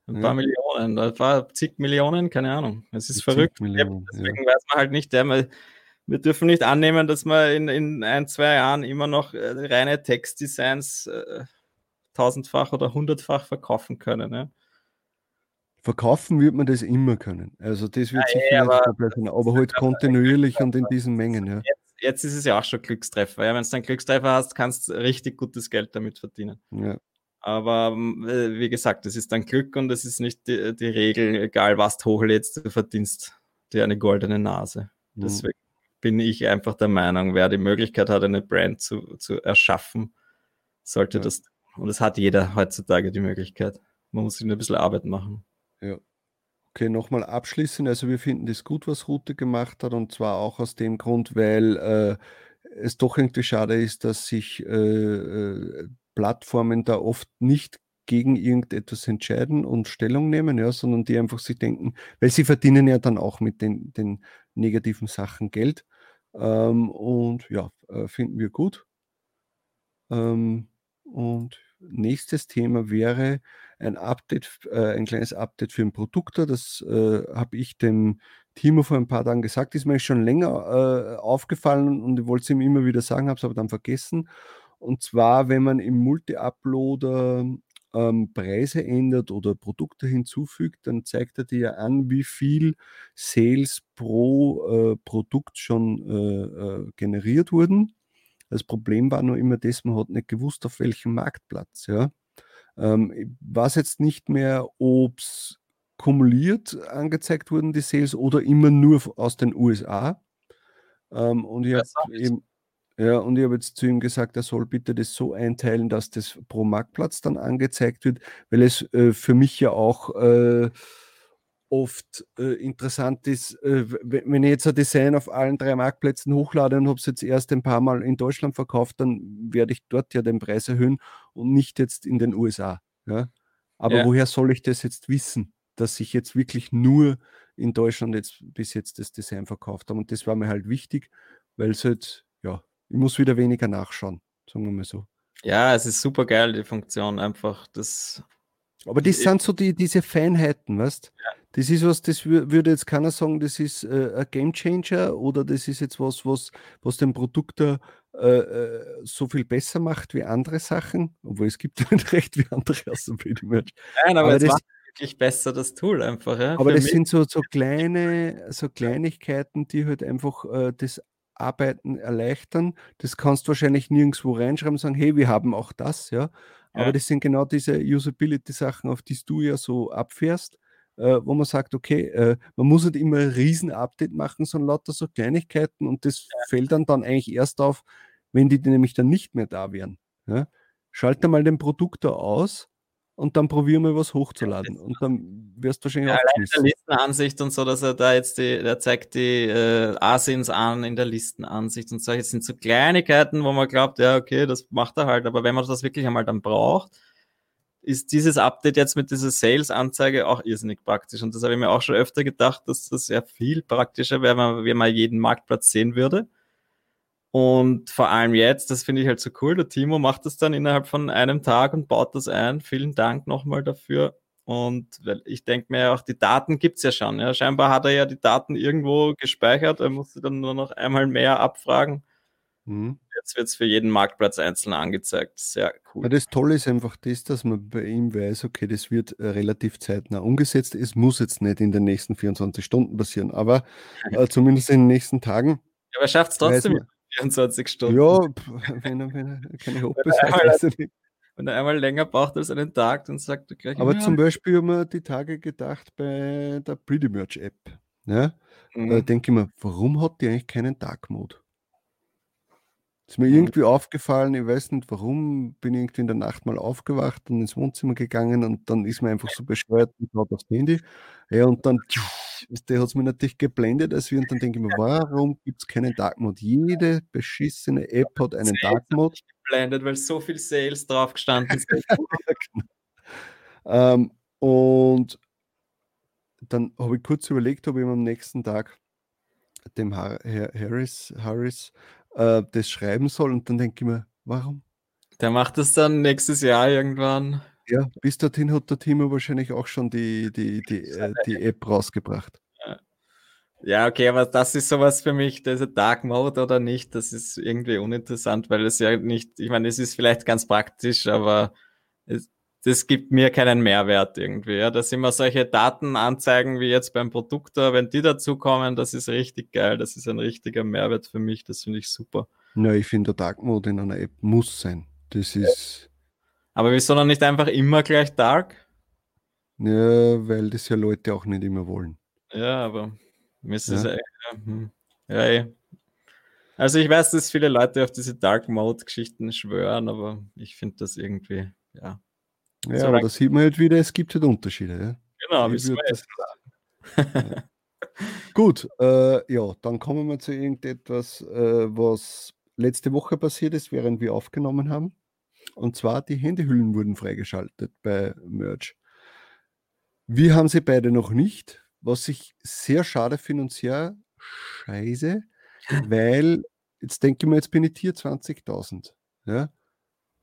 Ein ja. paar Millionen, ein paar zig Millionen, keine Ahnung. Es ist zig verrückt. Deswegen ja. weiß man halt nicht, ja, wir dürfen nicht annehmen, dass wir in, in ein, zwei Jahren immer noch äh, reine Textdesigns äh, tausendfach oder hundertfach verkaufen können. Ja? Verkaufen wird man das immer können. Also das wird ja, sicher ja, aber, nicht sein, aber halt kontinuierlich und in diesen Mengen. Ja. Jetzt, jetzt, ist es ja auch schon Glückstreffer. Ja? Wenn du einen Glückstreffer hast, kannst du richtig gutes Geld damit verdienen. Ja. Aber äh, wie gesagt, es ist ein Glück und es ist nicht die, die, Regel, egal was du hochlädst, du verdienst dir eine goldene Nase. Mhm. Bin ich einfach der Meinung, wer die Möglichkeit hat, eine Brand zu, zu erschaffen, sollte ja. das und es hat jeder heutzutage die Möglichkeit. Man muss sich nur ein bisschen Arbeit machen. Ja. Okay, nochmal abschließend. Also wir finden das gut, was Rute gemacht hat und zwar auch aus dem Grund, weil äh, es doch irgendwie schade ist, dass sich äh, äh, Plattformen da oft nicht gegen irgendetwas entscheiden und Stellung nehmen, ja, sondern die einfach sich denken, weil sie verdienen ja dann auch mit den, den negativen Sachen Geld. Ähm, und ja, äh, finden wir gut. Ähm, und nächstes Thema wäre ein Update, äh, ein kleines Update für ein Produkter. Das äh, habe ich dem Timo vor ein paar Tagen gesagt. Ist mir schon länger äh, aufgefallen und ich wollte es ihm immer wieder sagen, habe es aber dann vergessen. Und zwar, wenn man im Multi-Uploader ähm, Preise ändert oder Produkte hinzufügt, dann zeigt er dir an, wie viel Sales pro äh, Produkt schon äh, äh, generiert wurden. Das Problem war nur immer das, man hat nicht gewusst, auf welchem Marktplatz. Ja. Ähm, ich weiß jetzt nicht mehr, ob es kumuliert angezeigt wurden, die Sales, oder immer nur aus den USA. Ähm, und ich habe eben, ja, und ich habe jetzt zu ihm gesagt, er soll bitte das so einteilen, dass das pro Marktplatz dann angezeigt wird, weil es äh, für mich ja auch äh, oft äh, interessant ist, äh, wenn ich jetzt ein Design auf allen drei Marktplätzen hochlade und habe es jetzt erst ein paar Mal in Deutschland verkauft, dann werde ich dort ja den Preis erhöhen und nicht jetzt in den USA. Ja? Aber ja. woher soll ich das jetzt wissen, dass ich jetzt wirklich nur in Deutschland jetzt bis jetzt das Design verkauft habe? Und das war mir halt wichtig, weil es halt, ich muss wieder weniger nachschauen, sagen wir mal so. Ja, es ist super geil, die Funktion einfach. Das aber das sind so die, diese Feinheiten, weißt ja. Das ist was, das würde jetzt keiner sagen, das ist äh, ein Game Changer oder das ist jetzt was, was, was den Produkt da äh, äh so viel besser macht wie andere Sachen, obwohl es gibt *laughs* nicht recht wie andere aus dem Merch. Nein, aber, aber das wirklich besser das Tool einfach. Ja, aber das mich. sind so, so *laughs* kleine, so Kleinigkeiten, die halt einfach äh, das Arbeiten erleichtern. Das kannst du wahrscheinlich nirgendwo reinschreiben und sagen, hey, wir haben auch das, ja. Aber ja. das sind genau diese Usability-Sachen, auf die du ja so abfährst, äh, wo man sagt, okay, äh, man muss nicht immer ein Riesen-Update machen, sondern lauter so Kleinigkeiten und das ja. fällt dann, dann eigentlich erst auf, wenn die nämlich dann nicht mehr da wären. Ja? Schalte mal den Produktor aus und dann probieren wir was hochzuladen. Und dann wirst du wahrscheinlich ja, aufgeschmissen. der Listenansicht und so, dass er da jetzt die, der zeigt die äh, Asins an in der Listenansicht und so. Das sind so Kleinigkeiten, wo man glaubt, ja, okay, das macht er halt. Aber wenn man das wirklich einmal dann braucht, ist dieses Update jetzt mit dieser Sales-Anzeige auch irrsinnig praktisch. Und das habe ich mir auch schon öfter gedacht, dass das ja viel praktischer wäre, wenn man, wenn man jeden Marktplatz sehen würde. Und vor allem jetzt, das finde ich halt so cool, der Timo macht das dann innerhalb von einem Tag und baut das ein. Vielen Dank nochmal dafür. Und weil ich denke mir auch, die Daten gibt es ja schon. Ja. Scheinbar hat er ja die Daten irgendwo gespeichert. Er musste dann nur noch einmal mehr abfragen. Mhm. Jetzt wird es für jeden Marktplatz einzeln angezeigt. Sehr cool. Ja, das Tolle ist einfach das, dass man bei ihm weiß, okay, das wird äh, relativ zeitnah umgesetzt. Es muss jetzt nicht in den nächsten 24 Stunden passieren, aber äh, *laughs* zumindest in den nächsten Tagen. Ja, aber schafft es trotzdem. 24 Stunden. Ja, wenn er, wenn er keine Hoppe sagt, wenn er einmal länger braucht als einen Tag, dann sagt er gleich. Aber zum Beispiel haben wir die Tage gedacht bei der Pretty Merch App. Ja? Mhm. Da denke ich mir, warum hat die eigentlich keinen Dark Mode? Ist mir irgendwie aufgefallen, ich weiß nicht warum, bin irgendwie in der Nacht mal aufgewacht und ins Wohnzimmer gegangen und dann ist mir einfach so bescheuert und schaut aufs Handy. Ja, und dann der hat es mir natürlich geblendet, als wir und dann denke ich mir, warum gibt es keinen Dark Mode? Jede beschissene App hat einen Sales Dark Mode. Geblendet, weil so viel Sales drauf gestanden ist. *laughs* genau. ähm, und dann habe ich kurz überlegt, ob ich am nächsten Tag dem Harris, Harris äh, das schreiben soll. Und dann denke ich mir, warum? Der macht das dann nächstes Jahr irgendwann. Ja, bis dorthin hat der Timo wahrscheinlich auch schon die, die, die, *laughs* äh, die App rausgebracht. Ja, okay, aber das ist sowas für mich, dieser Dark Mode oder nicht, das ist irgendwie uninteressant, weil es ja nicht, ich meine, es ist vielleicht ganz praktisch, aber es, das gibt mir keinen Mehrwert irgendwie. Ja, dass immer solche Daten anzeigen wie jetzt beim Produktor, wenn die dazukommen, das ist richtig geil, das ist ein richtiger Mehrwert für mich, das finde ich super. Ja, ich finde, der Dark Mode in einer App muss sein. Das ist. Aber wieso dann nicht einfach immer gleich Dark? Ja, weil das ja Leute auch nicht immer wollen. Ja, aber müsste ja. es hm. ja, eh. Also ich weiß, dass viele Leute auf diese Dark Mode-Geschichten schwören, aber ich finde das irgendwie, ja. Ja, so aber da sieht man halt wieder, es gibt halt Unterschiede. Ja? Genau, wie es ja. Gut, äh, ja, dann kommen wir zu irgendetwas, äh, was letzte Woche passiert ist, während wir aufgenommen haben. Und zwar die Handyhüllen wurden freigeschaltet bei Merch. Wir haben sie beide noch nicht, was ich sehr schade finde und sehr scheiße, *laughs* weil jetzt denke ich mir, jetzt bin ich Tier 20.000. Ja?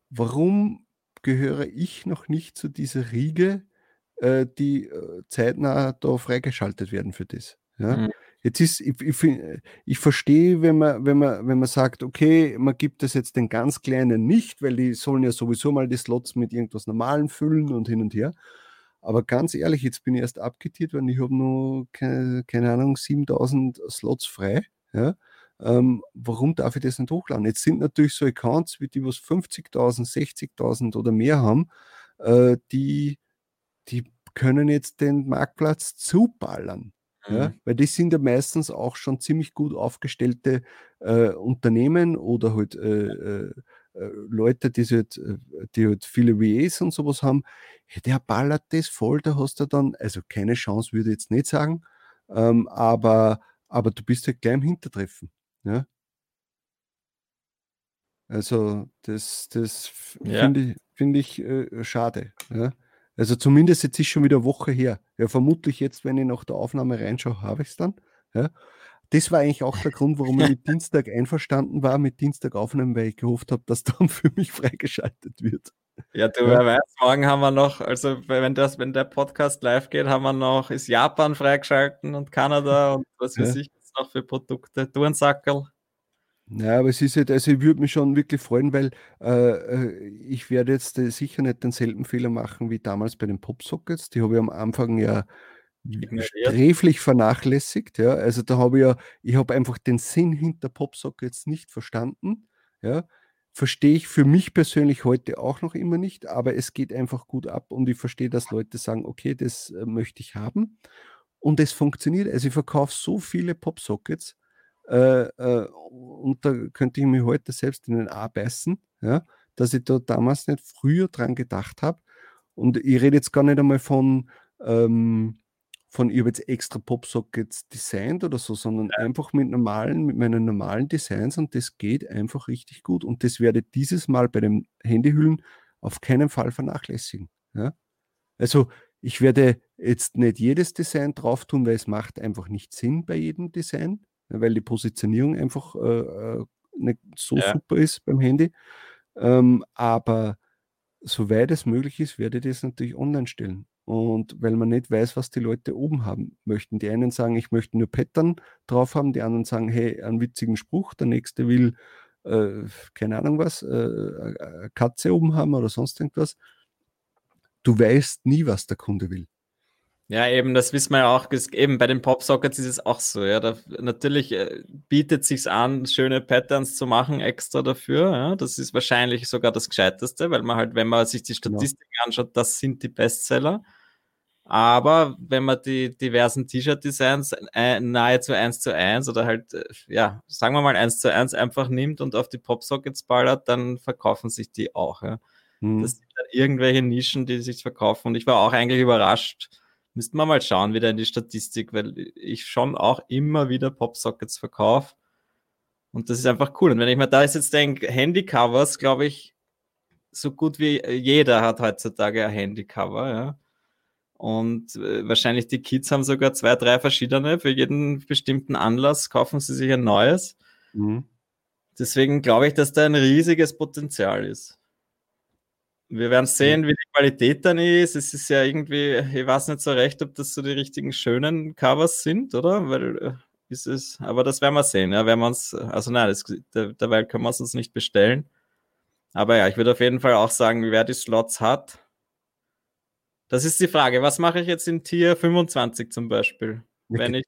Warum gehöre ich noch nicht zu dieser Riege, äh, die äh, zeitnah da freigeschaltet werden für das? Ja? Mhm. Jetzt ist, ich, ich, ich verstehe, wenn man, wenn, man, wenn man sagt, okay, man gibt das jetzt den ganz Kleinen nicht, weil die sollen ja sowieso mal die Slots mit irgendwas Normalem füllen und hin und her. Aber ganz ehrlich, jetzt bin ich erst abgetiert, weil ich habe nur, keine, keine Ahnung, 7000 Slots frei. Ja? Ähm, warum darf ich das nicht hochladen? Jetzt sind natürlich so Accounts, wie die was 50.000, 60.000 oder mehr haben, äh, die, die können jetzt den Marktplatz zuballern. Mhm. Ja, weil das sind ja meistens auch schon ziemlich gut aufgestellte äh, Unternehmen oder halt äh, äh, äh Leute, die halt, äh, die halt viele VAs und sowas haben. Hey, der ballert das voll, da hast du dann, also keine Chance, würde ich jetzt nicht sagen, ähm, aber, aber du bist halt gleich im Hintertreffen. Ja? Also das, das ja. finde ich, find ich äh, schade. Ja? Also zumindest jetzt ist schon wieder eine Woche her. Ja, vermutlich jetzt, wenn ich nach der Aufnahme reinschaue, habe ich es dann. Ja. Das war eigentlich auch der *laughs* Grund, warum ich mit Dienstag einverstanden war, mit Dienstag aufnehmen, weil ich gehofft habe, dass *laughs* dann für mich freigeschaltet wird. Ja, du, wer weiß, morgen haben wir noch, also wenn das, wenn der Podcast live geht, haben wir noch, ist Japan freigeschalten und Kanada und was weiß ja. ich jetzt noch für Produkte. Du ein Sackerl. Ja, aber es ist halt, also ich würde mich schon wirklich freuen, weil äh, äh ich werde jetzt äh, sicher nicht denselben Fehler machen wie damals bei den Popsockets. Die habe ich am Anfang ja sträflich vernachlässigt. Ja. Also da habe ich ja, ich habe einfach den Sinn hinter Popsockets nicht verstanden. Ja. Verstehe ich für mich persönlich heute auch noch immer nicht, aber es geht einfach gut ab und ich verstehe, dass Leute sagen, okay, das äh, möchte ich haben. Und es funktioniert. Also ich verkaufe so viele Popsockets äh, äh, und da könnte ich mich heute selbst in den A beißen, ja, dass ich da damals nicht früher dran gedacht habe. Und ich rede jetzt gar nicht einmal von, ähm, von ich habe jetzt extra Popsockets designt oder so, sondern einfach mit normalen, mit meinen normalen Designs und das geht einfach richtig gut. Und das werde ich dieses Mal bei den Handyhüllen auf keinen Fall vernachlässigen. Ja? Also ich werde jetzt nicht jedes Design drauf tun, weil es macht einfach nicht Sinn bei jedem Design weil die Positionierung einfach äh, äh, nicht so ja. super ist beim Handy. Ähm, aber soweit es möglich ist, werde ich das natürlich online stellen. Und weil man nicht weiß, was die Leute oben haben möchten. Die einen sagen, ich möchte nur Pattern drauf haben, die anderen sagen, hey, einen witzigen Spruch, der nächste will, äh, keine Ahnung was, äh, eine Katze oben haben oder sonst irgendwas. Du weißt nie, was der Kunde will. Ja, eben, das wissen wir ja auch. Eben bei den Popsockets ist es auch so. Ja, da, natürlich äh, bietet sich an, schöne Patterns zu machen extra dafür. Ja, das ist wahrscheinlich sogar das Gescheiteste, weil man halt, wenn man sich die genau. Statistiken genau. anschaut, das sind die Bestseller. Aber wenn man die diversen T-Shirt-Designs äh, nahezu eins zu eins oder halt, äh, ja, sagen wir mal eins zu eins einfach nimmt und auf die Popsockets ballert, dann verkaufen sich die auch. Ja. Hm. Das sind dann irgendwelche Nischen, die sich verkaufen. Und ich war auch eigentlich überrascht, Müssten wir mal schauen wieder in die Statistik, weil ich schon auch immer wieder Popsockets verkaufe. Und das ist einfach cool. Und wenn ich mir da jetzt denke, Handycovers, glaube ich, so gut wie jeder hat heutzutage ein Handycover, ja. Und äh, wahrscheinlich die Kids haben sogar zwei, drei verschiedene. Für jeden bestimmten Anlass kaufen sie sich ein neues. Mhm. Deswegen glaube ich, dass da ein riesiges Potenzial ist. Wir werden sehen, wie die Qualität dann ist. Es ist ja irgendwie, ich weiß nicht so recht, ob das so die richtigen schönen Covers sind, oder? Weil äh, ist es, aber das werden wir sehen. Ja, werden wir uns, also nein, das, derweil können wir es uns nicht bestellen. Aber ja, ich würde auf jeden Fall auch sagen, wer die Slots hat. Das ist die Frage. Was mache ich jetzt in Tier 25 zum Beispiel? Wenn ich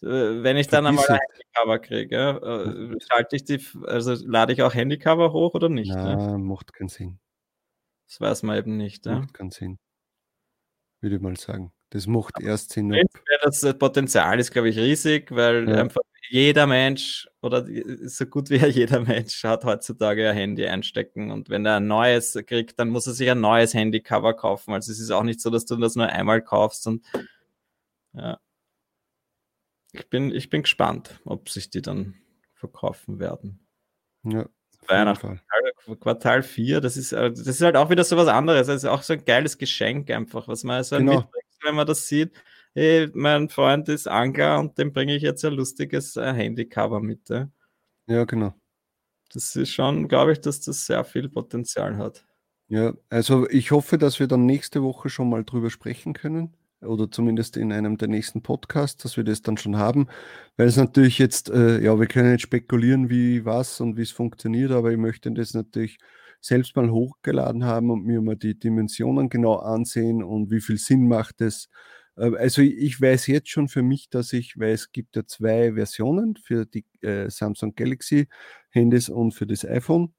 dann, äh, wenn ich dann einmal ein Handycover kriege, äh, schalte ich die, also lade ich auch Handycover hoch oder nicht? Ja? macht keinen Sinn. Das weiß man eben nicht. Ja? Macht keinen Sinn. Würde ich mal sagen. Das macht Aber erst Sinn. Das Potenzial ist, glaube ich, riesig, weil ja. einfach jeder Mensch oder so gut wie jeder Mensch hat heutzutage ein Handy einstecken und wenn er ein neues kriegt, dann muss er sich ein neues Handycover kaufen. Also es ist auch nicht so, dass du das nur einmal kaufst und ja. Ich bin, ich bin gespannt, ob sich die dann verkaufen werden. Ja. Weihnachten. Quartal 4, das ist, äh, das ist halt auch wieder so was anderes. Das ist auch so ein geiles Geschenk einfach, was man so genau. mitbringt, wenn man das sieht. Hey, mein Freund ist Angler und dem bringe ich jetzt ein lustiges äh, Handycover mit. Ja? ja, genau. Das ist schon, glaube ich, dass das sehr viel Potenzial hat. Ja, also ich hoffe, dass wir dann nächste Woche schon mal drüber sprechen können oder zumindest in einem der nächsten Podcasts, dass wir das dann schon haben, weil es natürlich jetzt, äh, ja, wir können jetzt spekulieren, wie was und wie es funktioniert, aber ich möchte das natürlich selbst mal hochgeladen haben und mir mal die Dimensionen genau ansehen und wie viel Sinn macht es. Äh, also ich weiß jetzt schon für mich, dass ich, weil es gibt ja zwei Versionen für die äh, Samsung Galaxy Handys und für das iPhone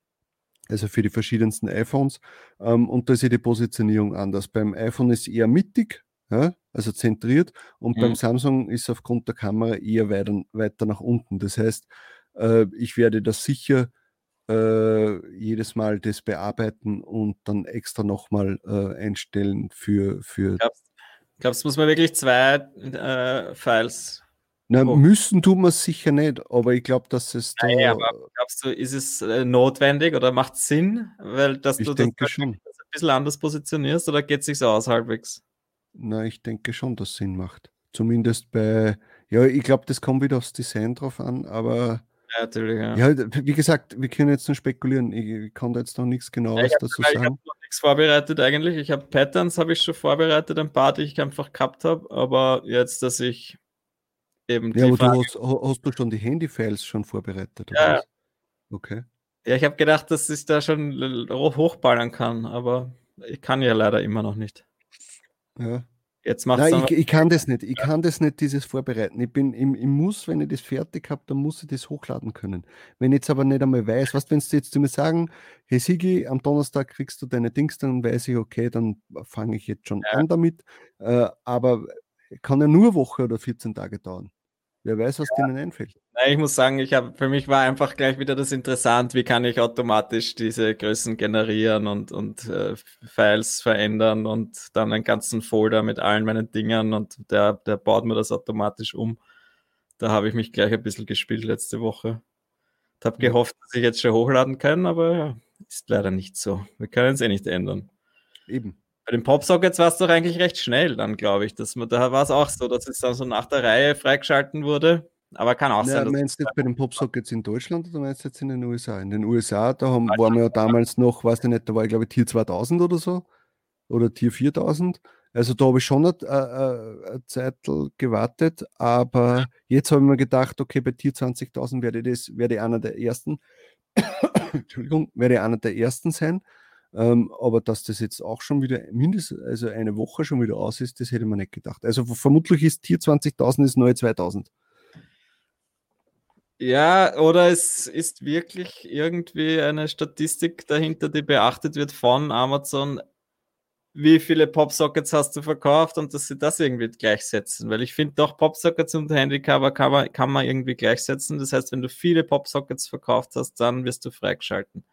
also für die verschiedensten iPhones. Ähm, und da ist ja die Positionierung anders. Beim iPhone ist eher mittig, ja, also zentriert. Und mhm. beim Samsung ist aufgrund der Kamera eher weiter, weiter nach unten. Das heißt, äh, ich werde das sicher äh, jedes Mal das bearbeiten und dann extra nochmal äh, einstellen für. für Glaubst du, muss man wirklich zwei äh, Files na, oh. müssen tun wir es sicher nicht, aber ich glaube, dass es da. Ja, aber glaubst du, ist es äh, notwendig oder macht es Sinn, weil dass ich du denke das schon. ein bisschen anders positionierst oder geht es sich so aus halbwegs? Na, ich denke schon, dass es Sinn macht. Zumindest bei, ja, ich glaube, das kommt wieder aufs Design drauf an, aber. Ja, natürlich, ja. ja wie gesagt, wir können jetzt nur spekulieren. Ich, ich kann da jetzt noch nichts genaues ja, dazu sagen. Ich habe noch nichts vorbereitet eigentlich. Ich habe Patterns, habe ich schon vorbereitet, ein paar, die ich einfach gehabt habe, aber jetzt, dass ich eben ja, aber Frage, du hast, hast, du schon die Handy-Files schon vorbereitet? Ja. Was? Okay. Ja, ich habe gedacht, dass ich da schon hochballern kann, aber ich kann ja leider immer noch nicht. Ja. Jetzt macht Nein, ich, ich, kann das nicht. Ich kann das nicht, dieses Vorbereiten. Ich bin, ich, ich muss, wenn ich das fertig habe, dann muss ich das hochladen können. Wenn ich jetzt aber nicht einmal weiß, was, wenn du jetzt zu mir sagen, hey Sigi, am Donnerstag kriegst du deine Dings, dann weiß ich, okay, dann fange ich jetzt schon ja. an damit. Äh, aber kann ja nur eine Woche oder 14 Tage dauern. Wer weiß, was ja. denen einfällt. Ich muss sagen, ich habe für mich war einfach gleich wieder das interessant, wie kann ich automatisch diese Größen generieren und, und äh, Files verändern und dann einen ganzen Folder mit allen meinen Dingen und der, der baut mir das automatisch um. Da habe ich mich gleich ein bisschen gespielt letzte Woche. Ich habe gehofft, dass ich jetzt schon hochladen kann, aber ja, ist leider nicht so. Wir können es eh nicht ändern. Eben. Bei den Popsockets war es doch eigentlich recht schnell dann, glaube ich. Dass man, da war es auch so, dass es dann so nach der Reihe freigeschalten wurde. Aber kann auch ja, sein. Meinst du jetzt bei den Popsockets in Deutschland oder meinst du jetzt in den USA? In den USA, da haben, waren wir ja damals noch, weiß ich nicht, da war ich glaube ich Tier 2000 oder so. Oder Tier 4000. Also da habe ich schon eine, eine, eine Zeit gewartet, aber jetzt habe ich mir gedacht, okay, bei Tier 20.000 werde ich, das, werde ich einer der ersten, *coughs* Entschuldigung, werde einer der ersten sein. Ähm, aber dass das jetzt auch schon wieder mindestens also eine Woche schon wieder aus ist, das hätte man nicht gedacht. Also vermutlich ist Tier 20.000 das neue 2000. Ja, oder es ist wirklich irgendwie eine Statistik dahinter, die beachtet wird von Amazon. Wie viele Popsockets hast du verkauft und dass sie das irgendwie gleichsetzen? Weil ich finde doch, Popsockets und Handycover kann man, kann man irgendwie gleichsetzen. Das heißt, wenn du viele Popsockets verkauft hast, dann wirst du freigeschalten.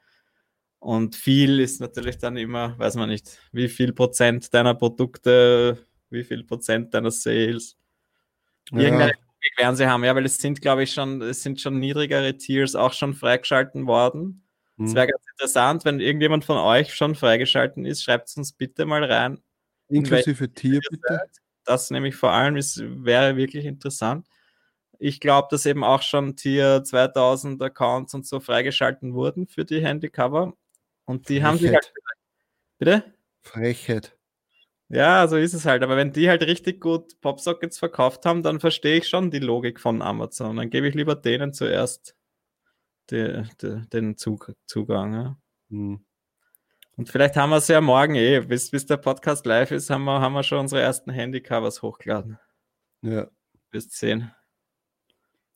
Und viel ist natürlich dann immer, weiß man nicht, wie viel Prozent deiner Produkte, wie viel Prozent deiner Sales. Ja. Logik werden sie haben, ja, weil es sind, glaube ich, schon, es sind schon niedrigere Tiers auch schon freigeschalten worden. Es hm. wäre ganz interessant, wenn irgendjemand von euch schon freigeschalten ist, schreibt es uns bitte mal rein. Inklusive Tier, bitte. Das nämlich vor allem ist, wäre wirklich interessant. Ich glaube, dass eben auch schon Tier 2000 Accounts und so freigeschalten wurden für die Handycover. Und die Frechheit. haben sich halt. Bitte? Frechheit. Ja, so ist es halt. Aber wenn die halt richtig gut Popsockets verkauft haben, dann verstehe ich schon die Logik von Amazon. Dann gebe ich lieber denen zuerst die, die, den Zug, Zugang. Ja. Hm. Und vielleicht haben wir es ja morgen eh, bis, bis der Podcast live ist, haben wir, haben wir schon unsere ersten Handycovers hochgeladen. Ja. Bis 10.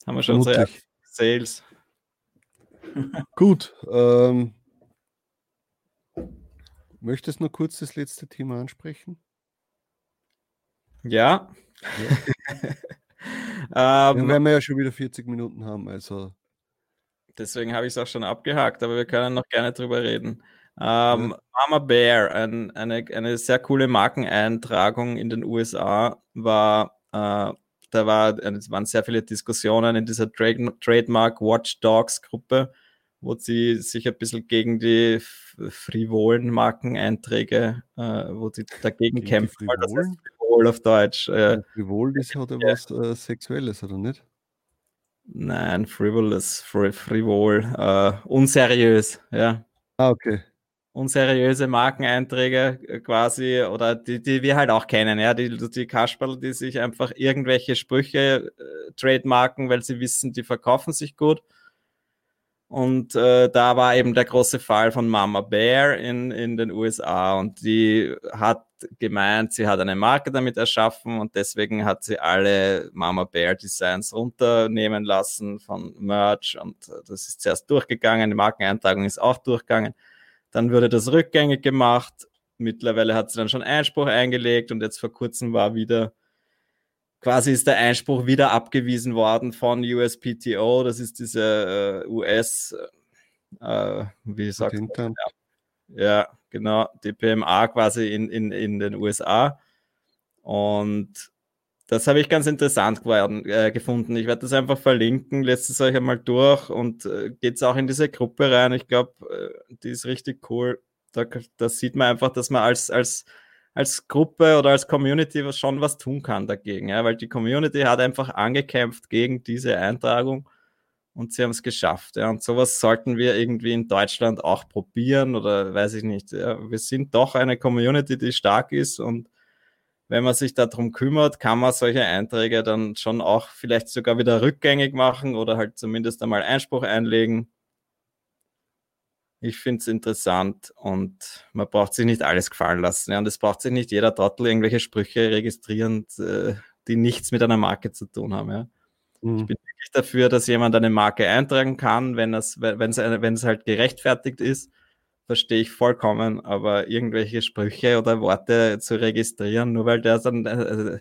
Haben wir schon Vermutlich. unsere Sales. Gut. Ähm, Möchtest du nur kurz das letzte Thema ansprechen? Ja. ja. *laughs* ähm, werden wir ja schon wieder 40 Minuten haben, also. Deswegen habe ich es auch schon abgehakt, aber wir können noch gerne drüber reden. Ähm, ja. Mama Bear, ein, eine, eine sehr coole Markeneintragung in den USA, war, äh, da war, es waren sehr viele Diskussionen in dieser Trade, Trademark Watchdogs Gruppe wo sie sich ein bisschen gegen die frivolen Markeneinträge, äh, wo sie dagegen gegen kämpfen. Die das heißt frivol auf Deutsch. Äh, frivol ist ja was äh, Sexuelles, oder nicht? Nein, frivolous, fri frivol, äh, unseriös, ja. Ah, okay. Unseriöse Markeneinträge äh, quasi, oder die, die wir halt auch kennen, ja, die, die Kasperl, die sich einfach irgendwelche Sprüche äh, trademarken, weil sie wissen, die verkaufen sich gut und äh, da war eben der große Fall von Mama Bear in, in den USA. Und die hat gemeint, sie hat eine Marke damit erschaffen und deswegen hat sie alle Mama Bear Designs runternehmen lassen von Merch. Und das ist zuerst durchgegangen, die Markeneintragung ist auch durchgegangen. Dann wurde das rückgängig gemacht. mittlerweile hat sie dann schon Einspruch eingelegt und jetzt vor kurzem war wieder quasi ist der Einspruch wieder abgewiesen worden von USPTO. Das ist diese äh, US, äh, wie sagt man? Ja, ja, genau, die PMA quasi in, in, in den USA. Und das habe ich ganz interessant geworden, äh, gefunden. Ich werde das einfach verlinken, lässt es euch einmal durch und äh, geht es auch in diese Gruppe rein. Ich glaube, äh, die ist richtig cool. Da, da, sieht man einfach, dass man als, als, als Gruppe oder als Community schon was tun kann dagegen. Ja? Weil die Community hat einfach angekämpft gegen diese Eintragung und sie haben es geschafft. Ja? Und sowas sollten wir irgendwie in Deutschland auch probieren oder weiß ich nicht. Ja? Wir sind doch eine Community, die stark ist und wenn man sich darum kümmert, kann man solche Einträge dann schon auch vielleicht sogar wieder rückgängig machen oder halt zumindest einmal Einspruch einlegen. Ich finde es interessant und man braucht sich nicht alles gefallen lassen. Ja, und es braucht sich nicht jeder Trottel irgendwelche Sprüche registrieren, äh, die nichts mit einer Marke zu tun haben. Ja. Mhm. Ich bin wirklich dafür, dass jemand eine Marke eintragen kann, wenn es, wenn es halt gerechtfertigt ist verstehe ich vollkommen, aber irgendwelche Sprüche oder Worte zu registrieren, nur weil der dann äh,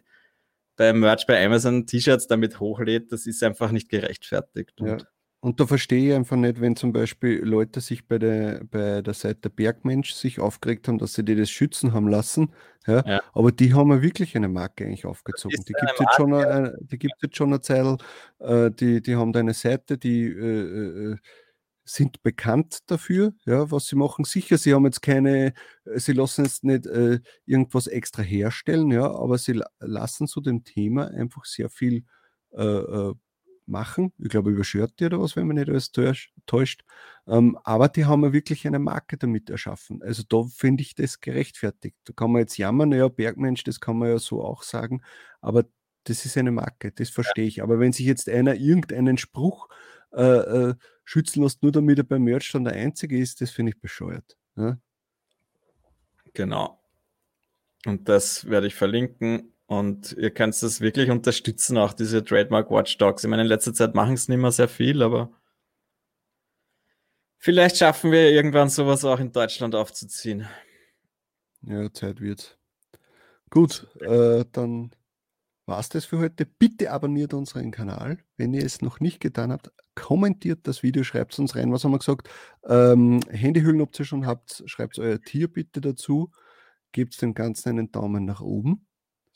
beim Merch bei Amazon T-Shirts damit hochlädt, das ist einfach nicht gerechtfertigt. Ja. und da verstehe ich einfach nicht, wenn zum Beispiel Leute sich bei der, bei der Seite Bergmensch sich aufgeregt haben, dass sie die das schützen haben lassen. Ja, ja. Aber die haben ja wirklich eine Marke eigentlich aufgezogen. Die gibt es jetzt, schon eine, die gibt's jetzt schon eine Zeit. Äh, die, die haben da eine Seite, die äh, äh sind bekannt dafür, ja, was sie machen. Sicher, sie haben jetzt keine, äh, sie lassen jetzt nicht äh, irgendwas extra herstellen, ja, aber sie lassen zu dem Thema einfach sehr viel äh, äh, machen. Ich glaube, über Shirt oder was, wenn man nicht alles täuscht. Ähm, aber die haben ja wirklich eine Marke damit erschaffen. Also da finde ich das gerechtfertigt. Da kann man jetzt jammern, ja, Bergmensch, das kann man ja so auch sagen, aber das ist eine Marke, das verstehe ich. Aber wenn sich jetzt einer irgendeinen Spruch äh, äh, schützen lässt, nur damit er beim Merch dann der Einzige ist, das finde ich bescheuert. Ja? Genau. Und das werde ich verlinken. Und ihr könnt das wirklich unterstützen, auch diese Trademark Watchdogs. Ich meine, in letzter Zeit machen es nicht mehr sehr viel, aber vielleicht schaffen wir irgendwann sowas auch in Deutschland aufzuziehen. Ja, Zeit wird. Gut, äh, dann war es das für heute. Bitte abonniert unseren Kanal. Wenn ihr es noch nicht getan habt, kommentiert das Video, schreibt es uns rein. Was haben wir gesagt? Ähm, Handyhüllen, ob ihr schon habt, schreibt euer Tier bitte dazu. Gebt dem Ganzen einen Daumen nach oben.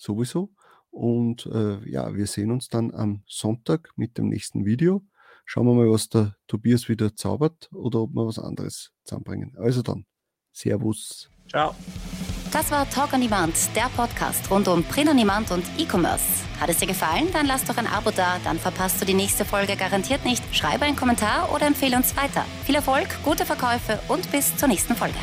Sowieso. Und äh, ja, wir sehen uns dann am Sonntag mit dem nächsten Video. Schauen wir mal, was der Tobias wieder zaubert oder ob wir was anderes zusammenbringen. Also dann, Servus. Ciao. Das war Talk on Demand, der Podcast rund um Print on Demand und E-Commerce. Hat es dir gefallen? Dann lass doch ein Abo da, dann verpasst du die nächste Folge garantiert nicht. Schreibe einen Kommentar oder empfehle uns weiter. Viel Erfolg, gute Verkäufe und bis zur nächsten Folge.